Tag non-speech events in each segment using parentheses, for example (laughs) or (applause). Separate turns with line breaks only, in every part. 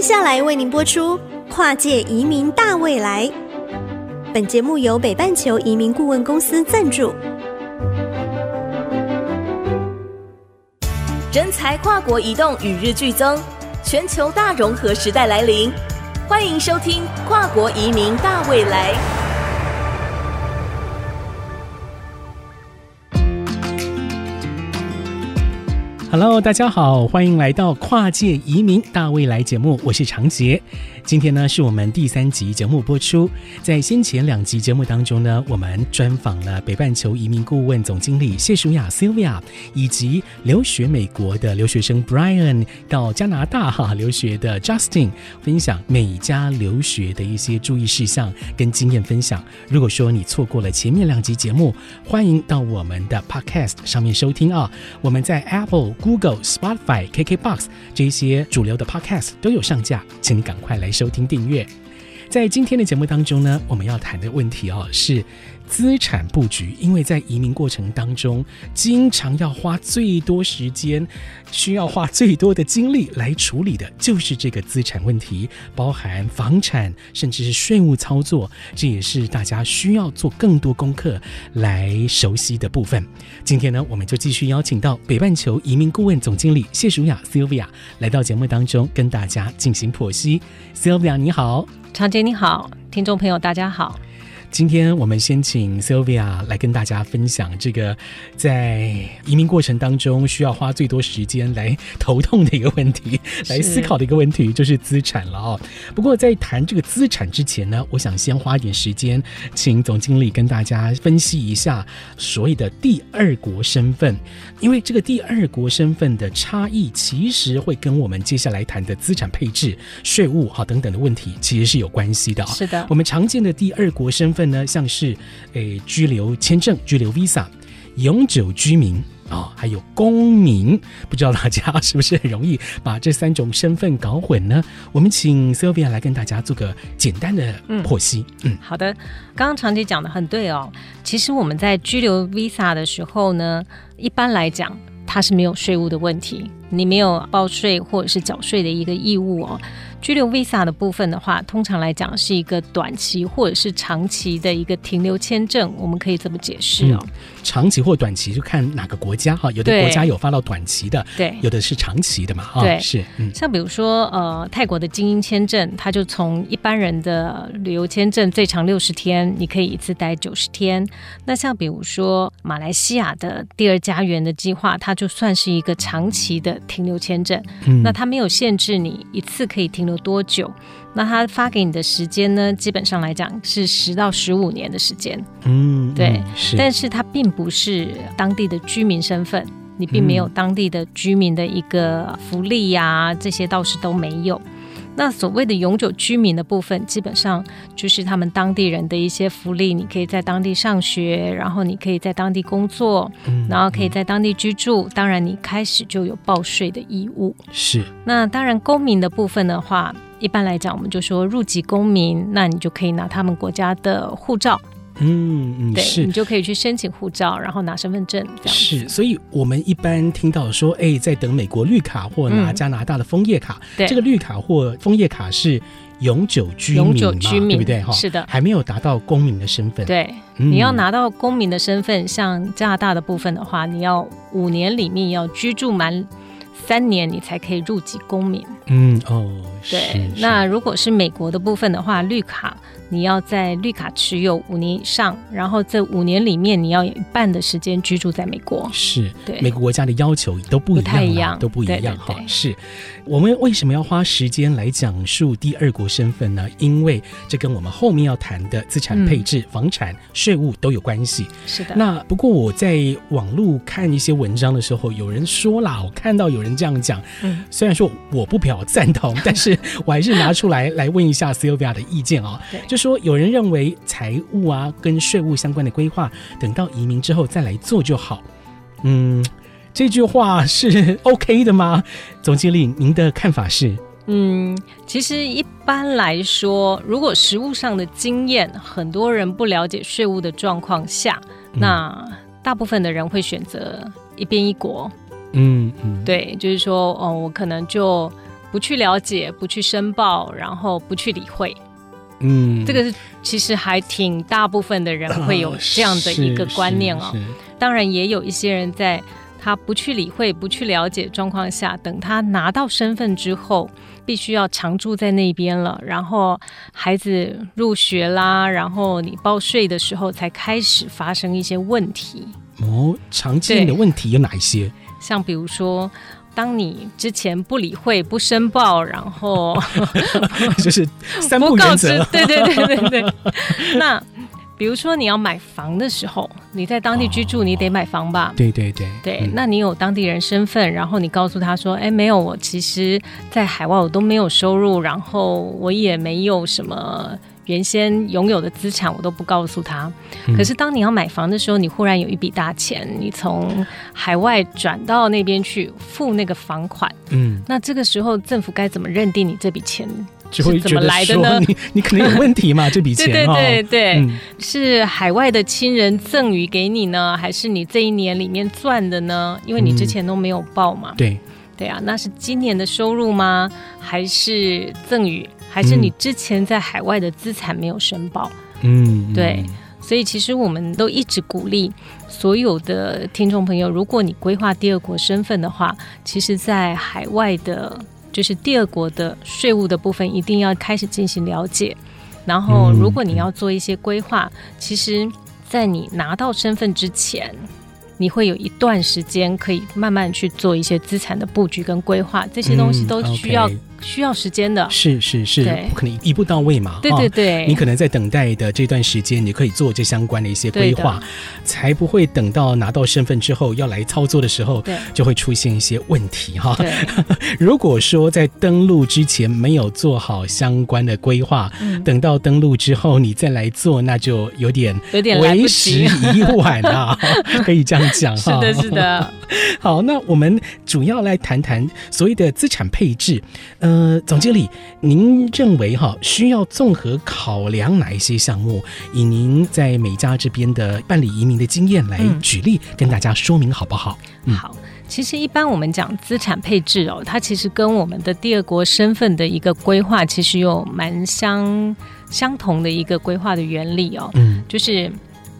接下来为您播出《跨界移民大未来》。本节目由北半球移民顾问公司赞助。
人才跨国移动与日俱增，全球大融合时代来临。欢迎收听《跨国移民大未来》。
Hello，大家好，欢迎来到《跨界移民大未来》节目，我是长杰。今天呢，是我们第三集节目播出。在先前两集节目当中呢，我们专访了北半球移民顾问总经理谢淑雅 Sylvia，以及留学美国的留学生 Brian 到加拿大哈留学的 Justin，分享美加留学的一些注意事项跟经验分享。如果说你错过了前面两集节目，欢迎到我们的 Podcast 上面收听啊。我们在 Apple、Google、Spotify、KKBox 这些主流的 Podcast 都有上架，请你赶快来收听订阅，在今天的节目当中呢，我们要谈的问题哦是资产布局，因为在移民过程当中，经常要花最多时间，需要花最多的精力来处理的，就是这个资产问题，包含房产，甚至是税务操作，这也是大家需要做更多功课来熟悉的部分。今天呢，我们就继续邀请到北半球移民顾问总经理谢淑雅 Sylvia 来到节目当中，跟大家进行剖析。Sylvia 你好，
常姐你好，听众朋友大家好。
今天我们先请 Sylvia 来跟大家分享这个在移民过程当中需要花最多时间来头痛的一个问题，来思考的一个问题，就是资产了哦。不过在谈这个资产之前呢，我想先花一点时间，请总经理跟大家分析一下所谓的第二国身份，因为这个第二国身份的差异，其实会跟我们接下来谈的资产配置、税务哈等等的问题，其实是有关系的。
是的，
我们常见的第二国身份。份呢，像是诶居留签证、居留 Visa、永久居民啊、哦，还有公民，不知道大家 (laughs) 是不是很容易把这三种身份搞混呢？我们请 Sylvia 来跟大家做个简单的剖析。嗯，
嗯好的，刚刚长姐讲的很对哦。其实我们在居留 Visa 的时候呢，一般来讲它是没有税务的问题，你没有报税或者是缴税的一个义务哦。居留 Visa 的部分的话，通常来讲是一个短期或者是长期的一个停留签证，我们可以这么解释哦。嗯、
长期或短期就看哪个国家哈，有的国家有发到短期的，对，有的是长期的嘛哈。对，是，嗯，
像比如说呃泰国的精英签证，它就从一般人的旅游签证最长六十天，你可以一次待九十天。那像比如说马来西亚的第二家园的计划，它就算是一个长期的停留签证，嗯、那它没有限制你一次可以停留。有多久？那他发给你的时间呢？基本上来讲是十到十五年的时间。嗯，对，是。但是他并不是当地的居民身份，你并没有当地的居民的一个福利呀、啊，这些倒是都没有。那所谓的永久居民的部分，基本上就是他们当地人的一些福利，你可以在当地上学，然后你可以在当地工作，嗯、然后可以在当地居住。当然，你开始就有报税的义务。
是。
那当然，公民的部分的话，一般来讲，我们就说入籍公民，那你就可以拿他们国家的护照。
嗯嗯，
对，
是，
你就可以去申请护照，然后拿身份证这样。
是，所以我们一般听到说，哎，在等美国绿卡或拿加拿大的枫叶卡，嗯、对，这个绿卡或枫叶卡是永久居民嘛，永久居民对不对？哈，
是的，
还没有达到公民的身份。
对，嗯、你要拿到公民的身份，像加拿大的部分的话，你要五年里面要居住满三年，你才可以入籍公民。
嗯哦，
对。那如果是美国的部分的话，绿卡。你要在绿卡持有五年以上，然后这五年里面你要有一半的时间居住在美国。
是，对，每个国家的要求都不一样，一样，都不一样哈。是，我们为什么要花时间来讲述第二国身份呢？因为这跟我们后面要谈的资产配置、嗯、房产、税务都有关系。
是的。
那不过我在网络看一些文章的时候，有人说啦，我看到有人这样讲，嗯，虽然说我不表赞同，但是我还是拿出来来问一下 Sylvia 的意见啊。对，就说有人认为财务啊跟税务相关的规划，等到移民之后再来做就好。嗯，这句话是 (laughs) OK 的吗？总经理，您的看法是？
嗯，其实一般来说，如果实务上的经验，很多人不了解税务的状况下，嗯、那大部分的人会选择一边一国。嗯嗯，对，就是说，哦，我可能就。不去了解、不去申报，然后不去理会。
嗯，
这个是其实还挺大部分的人会有这样的一个观念哦。当然，也有一些人在他不去理会、不去了解状况下，等他拿到身份之后，必须要常住在那边了，然后孩子入学啦，然后你报税的时候才开始发生一些问题。
哦，常见的问题有哪一些？
像比如说。当你之前不理会、不申报，然后 (laughs)
就是三不告知，
对对对对对。那比如说你要买房的时候，你在当地居住，哦、你得买房吧？(laughs)
对对对
对。嗯、那你有当地人身份，然后你告诉他说：“哎，没有，我其实在海外我都没有收入，然后我也没有什么。”原先拥有的资产我都不告诉他，嗯、可是当你要买房的时候，你忽然有一笔大钱，你从海外转到那边去付那个房款，嗯，那这个时候政府该怎么认定你这笔钱是怎么来的呢？
你你可能有问题嘛？这笔钱，(laughs)
对对对对，嗯、是海外的亲人赠予给你呢，还是你这一年里面赚的呢？因为你之前都没有报嘛，
嗯、对
对啊，那是今年的收入吗？还是赠与？还是你之前在海外的资产没有申报？
嗯，
对，所以其实我们都一直鼓励所有的听众朋友，如果你规划第二国身份的话，其实，在海外的，就是第二国的税务的部分，一定要开始进行了解。然后，如果你要做一些规划，其实，在你拿到身份之前，你会有一段时间可以慢慢去做一些资产的布局跟规划，这些东西都需要。需要时间的，
是是是，不可能一步到位嘛。
对对对，
你可能在等待的这段时间，你可以做这相关的一些规划，才不会等到拿到身份之后要来操作的时候，就会出现一些问题哈。(laughs) 如果说在登录之前没有做好相关的规划，等到登录之后你再来做，那就有点
有点
为时已晚啊，(laughs) 可以这样讲哈。
是的，是的。(laughs)
好，那我们主要来谈谈所谓的资产配置。呃，总经理，您认为哈需要综合考量哪一些项目？以您在美加这边的办理移民的经验来举例，嗯、跟大家说明好不好？
嗯、好，其实一般我们讲资产配置哦，它其实跟我们的第二国身份的一个规划，其实有蛮相相同的一个规划的原理哦。嗯，就是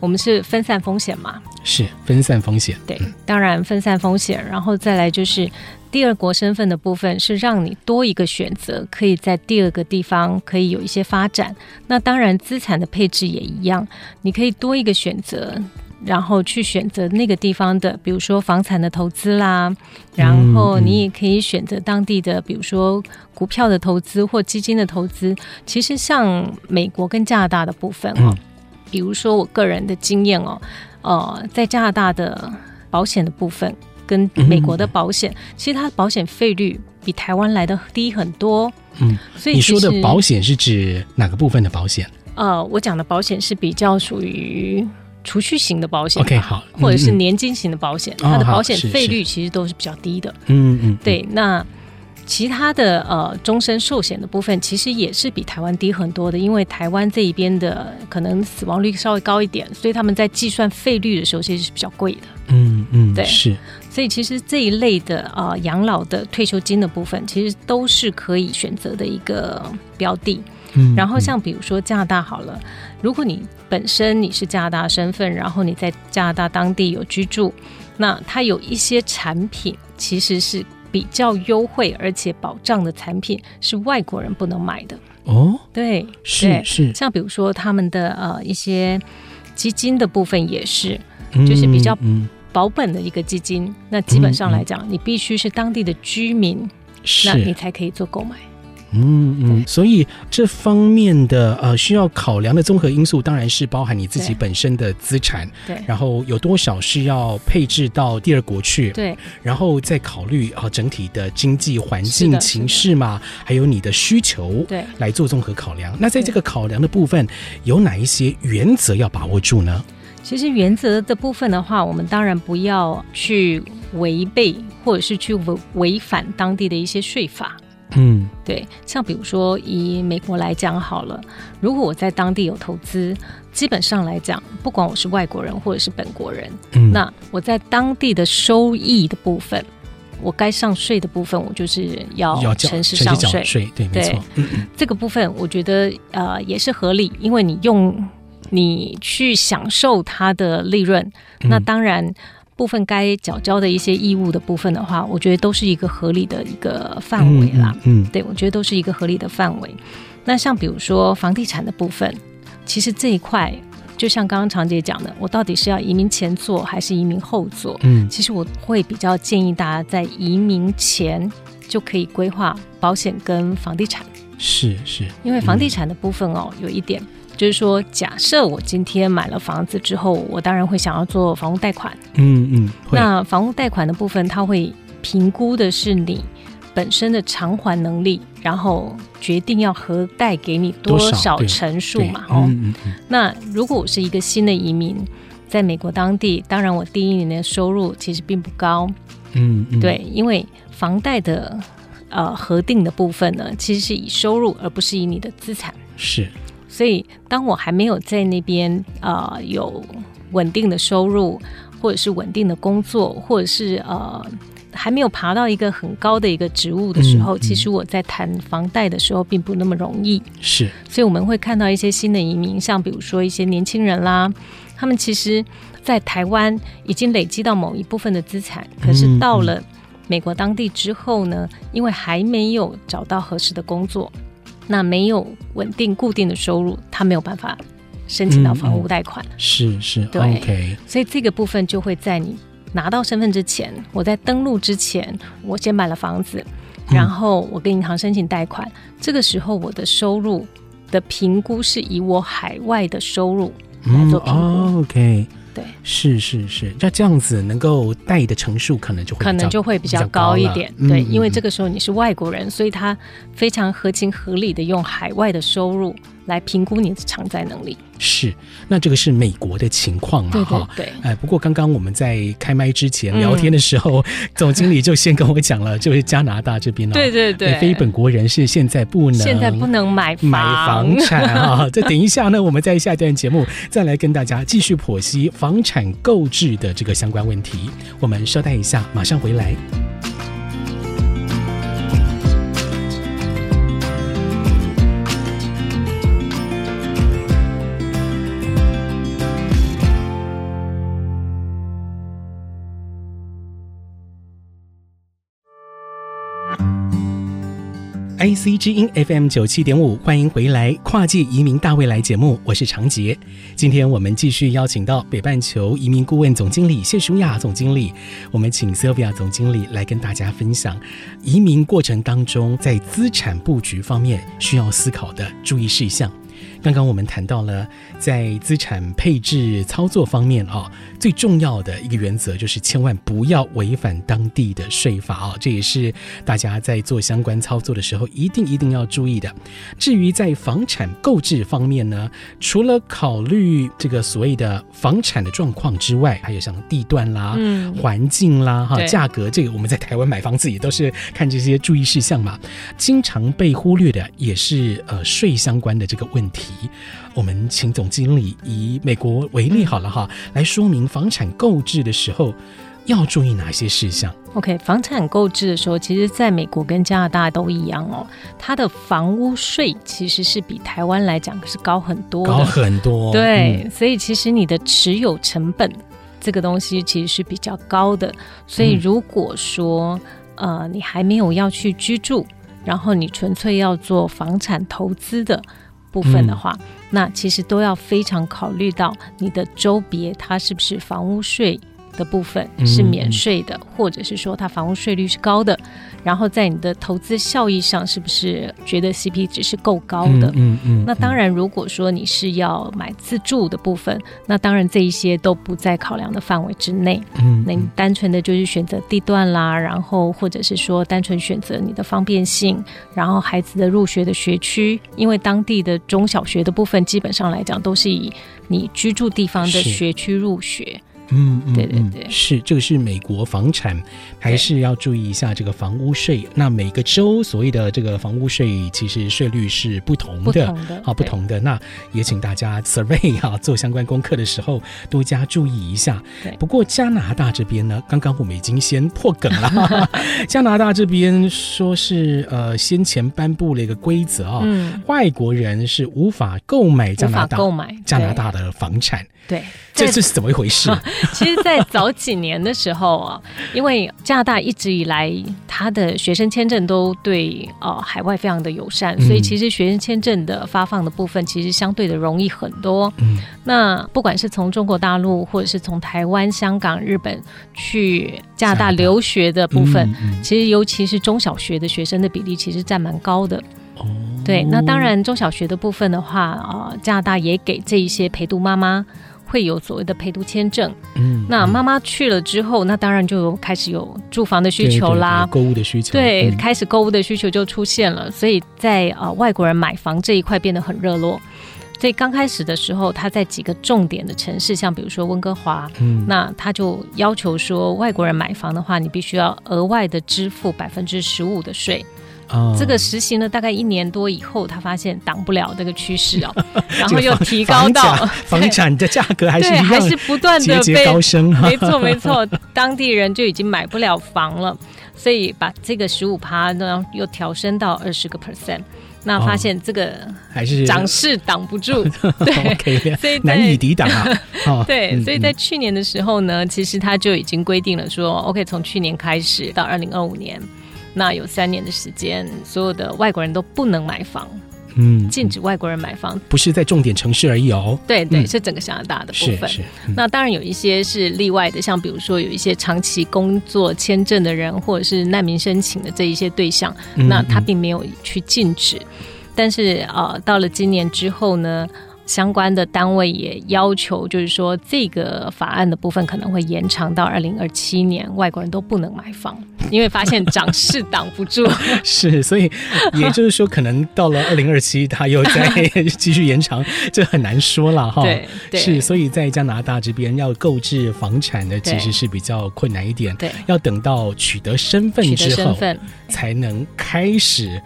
我们是分散风险嘛，
是分散风险。
对，当然分散风险，然后再来就是。第二国身份的部分是让你多一个选择，可以在第二个地方可以有一些发展。那当然，资产的配置也一样，你可以多一个选择，然后去选择那个地方的，比如说房产的投资啦，然后你也可以选择当地的，比如说股票的投资或基金的投资。其实像美国跟加拿大的部分哦，比如说我个人的经验哦，呃，在加拿大的保险的部分。跟美国的保险，嗯、其实它的保险费率比台湾来的低很多。
嗯，所以你说的保险是指哪个部分的保险？
呃，我讲的保险是比较属于储蓄型的保险。
OK，好，
或者是年金型的保险，嗯、它的保险费率其实都是比较低的。
嗯嗯，
对，那。其他的呃终身寿险的部分，其实也是比台湾低很多的，因为台湾这一边的可能死亡率稍微高一点，所以他们在计算费率的时候其实是比较贵的。
嗯嗯，对，
是。所以其实这一类的呃养老的退休金的部分，其实都是可以选择的一个标的。嗯，然后像比如说加拿大好了，如果你本身你是加拿大身份，然后你在加拿大当地有居住，那它有一些产品其实是。比较优惠而且保障的产品是外国人不能买的
哦。
对，
是是，
像比如说他们的呃一些基金的部分也是，就是比较保本的一个基金。嗯、那基本上来讲，嗯、你必须是当地的居民，那你才可以做购买。
嗯嗯，所以这方面的呃需要考量的综合因素，当然是包含你自己本身的资产，
对，
然后有多少是要配置到第二国去，
对，
然后再考虑啊整体的经济环境情势嘛，还有你的需求，
对，来
做综合考量。那在这个考量的部分，有哪一些原则要把握住呢？
其实原则的部分的话，我们当然不要去违背或者是去违违反当地的一些税法。
嗯，
对，像比如说以美国来讲好了，如果我在当地有投资，基本上来讲，不管我是外国人或者是本国人，嗯，那我在当地的收益的部分，我该上税的部分，我就是要诚实上税。
税对，没错。嗯嗯，
这个部分我觉得呃也是合理，因为你用你去享受它的利润，那当然部分该缴交的一些义务的部分的话，我觉得都是一个合理的一个范围啦。
嗯，嗯
对，我觉得都是一个合理的范围。那像比如说房地产的部分，其实这一块。就像刚刚常姐讲的，我到底是要移民前做还是移民后做？
嗯，
其实我会比较建议大家在移民前就可以规划保险跟房地产。
是是，
因为房地产的部分哦，嗯、有一点就是说，假设我今天买了房子之后，我当然会想要做房屋贷款。
嗯嗯，
那房屋贷款的部分，它会评估的是你。本身的偿还能力，然后决定要核贷给你多少成数嘛？哦，
嗯嗯嗯、
那如果我是一个新的移民，在美国当地，当然我第一年的收入其实并不高。
嗯，嗯
对，因为房贷的呃核定的部分呢，其实是以收入而不是以你的资产。
是，
所以当我还没有在那边呃有稳定的收入，或者是稳定的工作，或者是呃。还没有爬到一个很高的一个职务的时候，嗯嗯、其实我在谈房贷的时候并不那么容易。
是，
所以我们会看到一些新的移民，像比如说一些年轻人啦，他们其实，在台湾已经累积到某一部分的资产，可是到了美国当地之后呢，因为还没有找到合适的工作，那没有稳定固定的收入，他没有办法申请到房屋贷款。
嗯嗯、是是，
对。
Okay
所以这个部分就会在你。拿到身份之前，我在登录之前，我先买了房子，然后我跟银行申请贷款。嗯、这个时候，我的收入的评估是以我海外的收入来做评估。
OK，
对，
是是是，那这样子能够带的成数可能就会
可能就会比较高一点。对，因为这个时候你是外国人，所以他非常合情合理的用海外的收入来评估你的偿债能力。
是，那这个是美国的情况嘛？哈，
对。
哎，不过刚刚我们在开麦之前聊天的时候，嗯、(laughs) 总经理就先跟我讲了，就是加拿大这边呢，
对对对，
非本国人士现在不能，
现在不能买房
买房产啊。(laughs) 这等一下呢，我们在下一段节目再来跟大家继续剖析房产购置的这个相关问题。我们稍待一下，马上回来。IC 之音 FM 九七点五，欢迎回来！跨界移民大未来节目，我是长杰。今天我们继续邀请到北半球移民顾问总经理谢淑雅总经理，我们请 Sylvia 总经理来跟大家分享移民过程当中在资产布局方面需要思考的注意事项。刚刚我们谈到了在资产配置操作方面啊，最重要的一个原则就是千万不要违反当地的税法啊，这也是大家在做相关操作的时候一定一定要注意的。至于在房产购置方面呢，除了考虑这个所谓的房产的状况之外，还有像地段啦、嗯、环境啦、哈、价格，这个我们在台湾买房子也都是看这些注意事项嘛。经常被忽略的也是呃税相关的这个问题。我们请总经理以美国为例好了哈，来说明房产购置的时候要注意哪些事项。
OK，房产购置的时候，其实在美国跟加拿大都一样哦，它的房屋税其实是比台湾来讲是高很多，
高很多。
对，嗯、所以其实你的持有成本这个东西其实是比较高的。所以如果说、嗯、呃你还没有要去居住，然后你纯粹要做房产投资的。部分的话，嗯、那其实都要非常考虑到你的周别，它是不是房屋税的部分是免税的，嗯、或者是说它房屋税率是高的，然后在你的投资效益上是不是觉得 CP 值是够高的？嗯嗯。嗯，那当然，如果说你是要买自住的部分，那当然这一些都不在考量的范围之内。嗯，那你单纯的就是选择地段啦，然后或者是说单纯选择你的方便性，然后孩子的入学的学区，因为当地的中小学的部分基本上来讲都是以你居住地方的学区入学。
嗯嗯，
对对对，
是这个是美国房产，还是要注意一下这个房屋税。那每个州所谓的这个房屋税，其实税率是不同的，
不同的
啊，不同的。那也请大家 survey 啊，做相关功课的时候多加注意一下。不过加拿大这边呢，刚刚我们已经先破梗了。(laughs) 加拿大这边说是呃，先前颁布了一个规则啊，嗯，外国人是无法购买加拿大
购买
加拿大的房产。
对，
这这是怎么一回事？(laughs)
其实，在早几年的时候啊，因为加拿大一直以来他的学生签证都对呃海外非常的友善，嗯，所以其实学生签证的发放的部分其实相对的容易很多。嗯，那不管是从中国大陆或者是从台湾、香港、日本去加拿大留学的部分，嗯嗯，其实尤其是中小学的学生的比例其实占蛮高的。哦，对，那当然中小学的部分的话，啊，呃，加拿大也给这一些陪读妈妈。会有所谓的陪读签证，嗯，那妈妈去了之后，那当然就开始有住房的需求啦，
对对对，购物的需求，
对，
嗯，
开始购物的需求就出现了，所以在呃外国人买房这一块变得很热络。所以刚开始的时候，他在几个重点的城市，像比如说温哥华，嗯，那他就要求说，外国人买房的话，你必须要额外的支付百分之十五的税。哦、这个实行了大概一年多以后，他发现挡不了这个趋势哦，(laughs) 然后又提高到
房产的价格还是
对，还是不断的被 (laughs)
高升，
没错没错，当地人就已经买不了房了，所以把这个十五趴呢又调升到二十个 percent，那发现这个还是涨势挡不住，哦、(laughs) 对所以
难以抵挡啊。哦、
对，所以在去年的时候呢，其实他就已经规定了说，OK，从去年开始到二零二五年。那有三年的时间，所有的外国人都不能买房，嗯，禁止外国人买房，
不是在重点城市而已哦。
对对，是整个加拿大的部分。
是是。
那当然有一些是例外的，像比如说有一些长期工作签证的人，或者是难民申请的这一些对象，那他并没有去禁止。但是呃，到了今年之后呢，相关的单位也要求，就是说这个法案的部分可能会延长到二零二七年，外国人都不能买房。(laughs) 因为发现涨势挡不住，(laughs)
是，所以也就是说，可能到了二零二七，他又再继续延长，这很难说了哈。
对，
是，所以在加拿大这边要购置房产呢，其实是比较困难一点。
对，
要等到取得身份之后，才能开始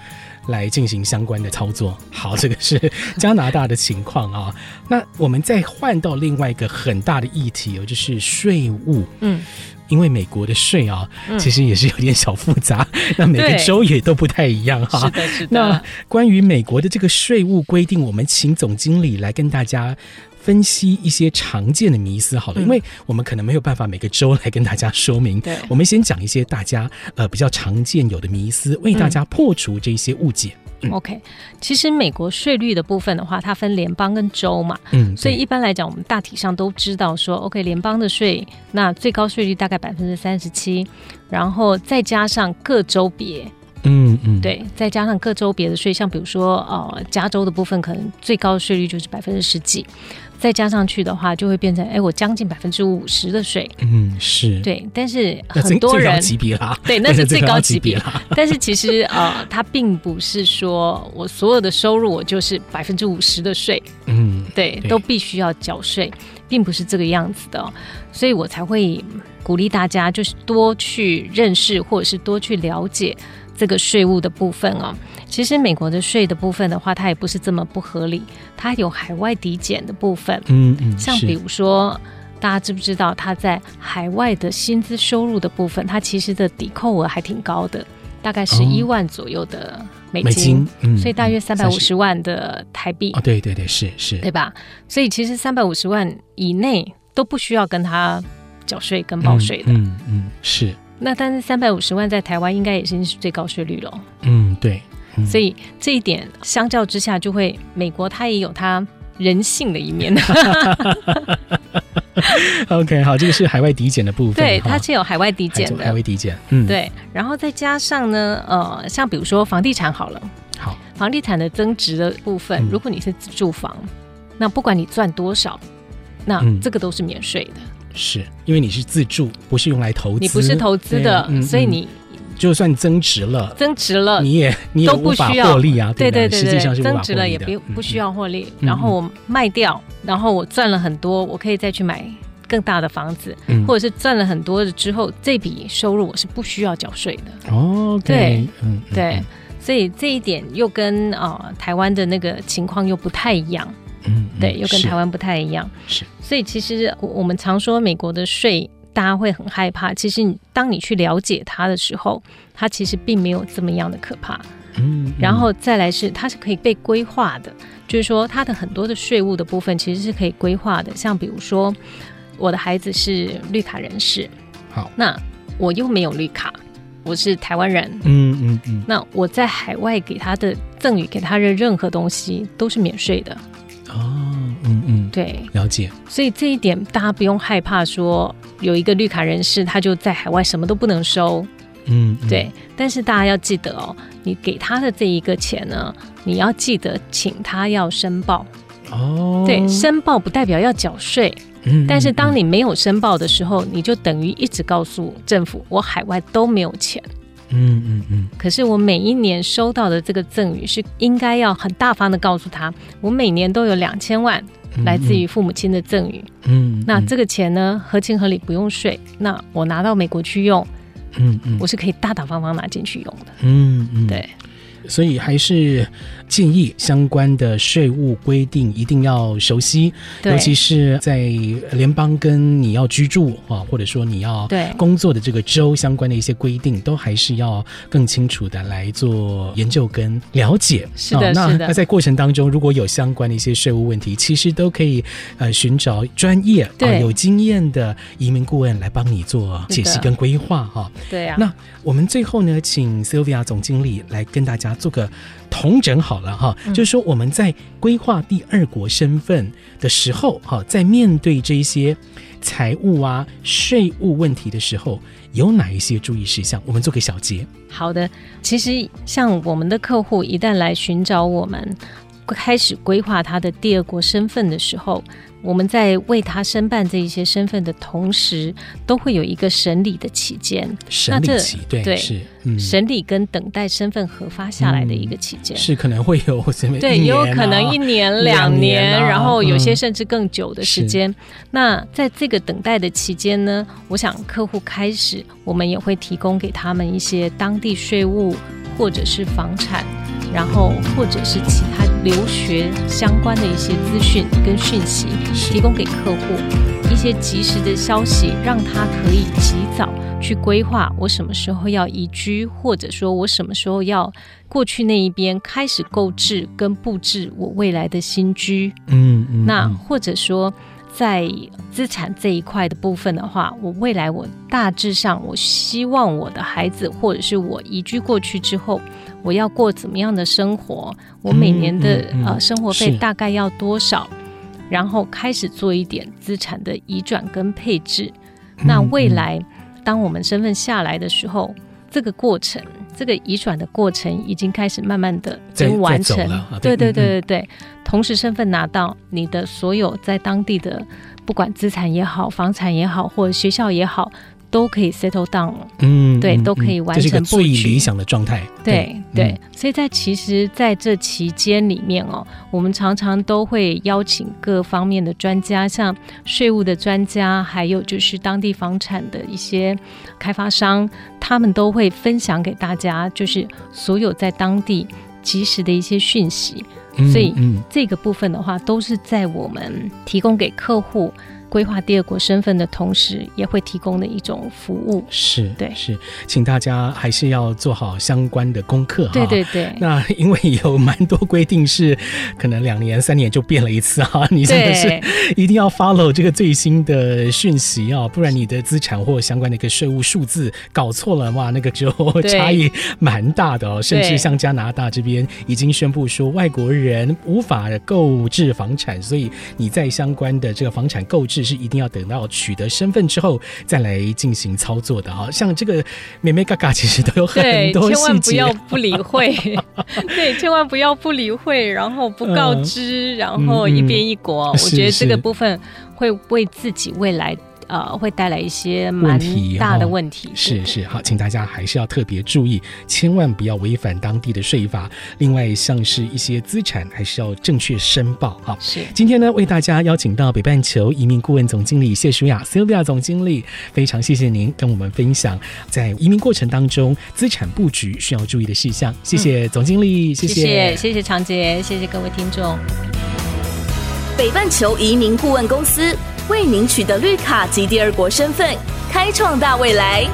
来进行相关的操作。好，这个是 (laughs) 加拿大的情况啊。那我们再换到另外一个很大的议题，就是税务。嗯。因为美国的税啊，其实也是有点小复杂，嗯、(laughs) 那每个州也都不太一样哈。
是的，是的。
那关于美国的这个税务规定，我们请总经理来跟大家分析一些常见的迷思好了，嗯、因为我们可能没有办法每个州来跟大家说明。对，我们先讲一些大家呃比较常见有的迷思，为大家破除这些误解。嗯
OK，其实美国税率的部分的话，它分联邦跟州嘛，嗯，所以一般来讲，我们大体上都知道说，OK，联邦的税那最高税率大概百分之三十七，然后再加上各州别，嗯嗯，对，再加上各州别的税，像比如说呃，加州的部分可能最高的税率就是百分之十几。再加上去的话，就会变成哎，我将近百分之五十的税。嗯，是对，但是很多人
级别啦，(laughs)
对，那是 (laughs) 最高级别。但是其实呃，它并不是说我所有的收入我就是百分之五十的税。嗯，对，都必须要缴税，并不是这个样子的。所以我才会鼓励大家，就是多去认识或者是多去了解这个税务的部分哦。其实美国的税的部分的话，它也不是这么不合理，它有海外抵减的部分。嗯嗯，像比如说，大家知不知道，它在海外的薪资收入的部分，它其实的抵扣额还挺高的，大概十一万左右的美金，美金嗯、所以大约三百五十万的台币。
哦，对对对，是是，
对吧？所以其实三百五十万以内都不需要跟他缴税跟报税的。嗯嗯，
嗯，是。
那但是三百五十万在台湾应该也是最高税率了。
嗯，对。
所以这一点相较之下，就会美国它也有它人性的一面。(laughs)
OK，好，这个是海外抵减的部分。
对，它是有海外抵减的，
海外抵减。嗯，
对。然后再加上呢，呃，像比如说房地产好了，
好，
房地产的增值的部分，嗯、如果你是自住房，那不管你赚多少，那这个都是免税的。嗯、
是因为你是自住，不是用来投资，
你不是投资的，嗯、所以你。
就算增值了，
增值了，
你也你也无法获利啊！
对对对对，
实际上是
增值了也不不需要获利。然后我卖掉，然后我赚了很多，我可以再去买更大的房子，
嗯
或者是赚了很多的之后，这笔收入我是不需要缴税的。
哦，
对，
嗯，
对，所以这一点又跟呃台湾的那个情况又不太一样。
嗯，
对，又跟台湾不太一样。
是，
所以其实我们常说美国的税，大家会很害怕。其实你当你去了解它的时候，它其实并没有这么样的可怕。
嗯，
然后再来是它是可以被规划的，就是说它的很多的税务的部分其实是可以规划的。像比如说，我的孩子是绿卡人士，
好，
那我又没有绿卡，我是台湾人，
嗯嗯嗯，
那我在海外给他的赠与给他的任何东西都是免税的。
哦，嗯嗯，
对，
了解。
所以这一点大家不用害怕，说有一个绿卡人士他就在海外什么都不能收。
嗯，嗯
对。但是大家要记得哦，你给他的这一个钱呢，你要记得请他要申报。
哦，
对，申报不代表要缴税。
嗯，
但是当你没有申报的时候，你就等于一直告诉政府，我海外都没有钱。
嗯嗯嗯，
可是我每一年收到的这个赠与是应该要很大方的告诉他，我每年都有两千万来自于父母亲的赠与。
嗯，
那这个钱呢，合情合理不用税，那我拿到美国去用，
嗯嗯，
我是可以大大方方拿进去用的。
嗯嗯，
对。
所以还是建议相关的税务规定一定要熟悉，尤其是在联邦跟你要居住啊，或者说你要工作的这个州相关的一些规定，都还是要更清楚的来做研究跟了解。
是的，
那
的。
那在过程当中，如果有相关的一些税务问题，其实都可以呃寻找专业啊有经验的移民顾问来帮你做解析跟规划哈。
对啊。
那我们最后呢，请 Sylvia 总经理来跟大家做个统整好了哈，嗯、就是说我们在规划第二国身份的时候哈，在面对这些财务啊、税务问题的时候，有哪一些注意事项？我们做个小结。
好的，其实像我们的客户一旦来寻找我们，开始规划他的第二国身份的时候。我们在为他申办这一些身份的同时，都会有一个审理的期间。
审理期，对，
对
是、
嗯、审理跟等待身份核发下来的一个期间、
嗯，是可能会有什么、啊？
对，有可能一年、两年，
年啊、
然后有些甚至更久的时间。
嗯、
那在这个等待的期间呢，我想客户开始，我们也会提供给他们一些当地税务或者是房产，然后或者是其他留学相关的一些资讯跟讯息。提供给客户一些及时的消息，让他可以及早去规划我什么时候要移居，或者说我什么时候要过去那一边开始购置跟布置我未来的新居。
嗯嗯，
那或者说在资产这一块的部分的话，我未来我大致上我希望我的孩子或者是我移居过去之后，我要过怎么样的生活？我每年的、
嗯嗯嗯、
呃生活费大概要多少？然后开始做一点资产的移转跟配置。那未来，当我们身份下来的时候，这个过程，这个移转的过程已经开始慢慢的已经完成。对对对对对。同时，身份拿到，你的所有在当地的，不管资产也好、房产也好，或者学校也好。都可以 settle down 了，
嗯，
对，
嗯、
都可以完成布局，
这是个最理想的状态。
对对，嗯、所以在其实在这期间里面哦，我们常常都会邀请各方面的专家，像税务的专家，还有就是当地房产的一些开发商，他们都会分享给大家，就是所有在当地及时的一些讯息。
嗯、
所以这个部分的话，都是在我们提供给客户。规划第二国身份的同时，也会提供的一种服务。
是，
对，
是，请大家还是要做好相关的功课哈。
对对对。
那因为有蛮多规定是可能两年、三年就变了一次哈，(laughs) 你真的是一定要 follow 这个最新的讯息啊，不然你的资产或相关的一个税务数字搞错了哇，那个就 (laughs) 差异蛮大的哦。甚至像加拿大这边已经宣布说，外国人无法购置房产，所以你在相关的这个房产购置。是一定要等到取得身份之后再来进行操作的啊！像这个妹妹嘎嘎，其实都有很多细节，
千万不要不理会。(laughs) 对，千万不要不理会，然后不告知，呃、然后一边一国、嗯嗯。我觉得这个部分会为自己未来呃会带来一些蛮大的问题。
问题是是好，请大家还是要特别注意，千万不要违反当地的税法。另外，像是一些资产，还是要正确申报。好，
是
今天呢，为大家邀请到北半球移民顾问总经理谢淑雅 Sylvia 总经理，非常谢谢您跟我们分享在移民过程当中资产布局需要注意的事项。谢谢总经理，嗯、谢谢
谢谢长杰，谢谢各位听众。
北半球移民顾问公司为您取得绿卡及第二国身份，开创大未来。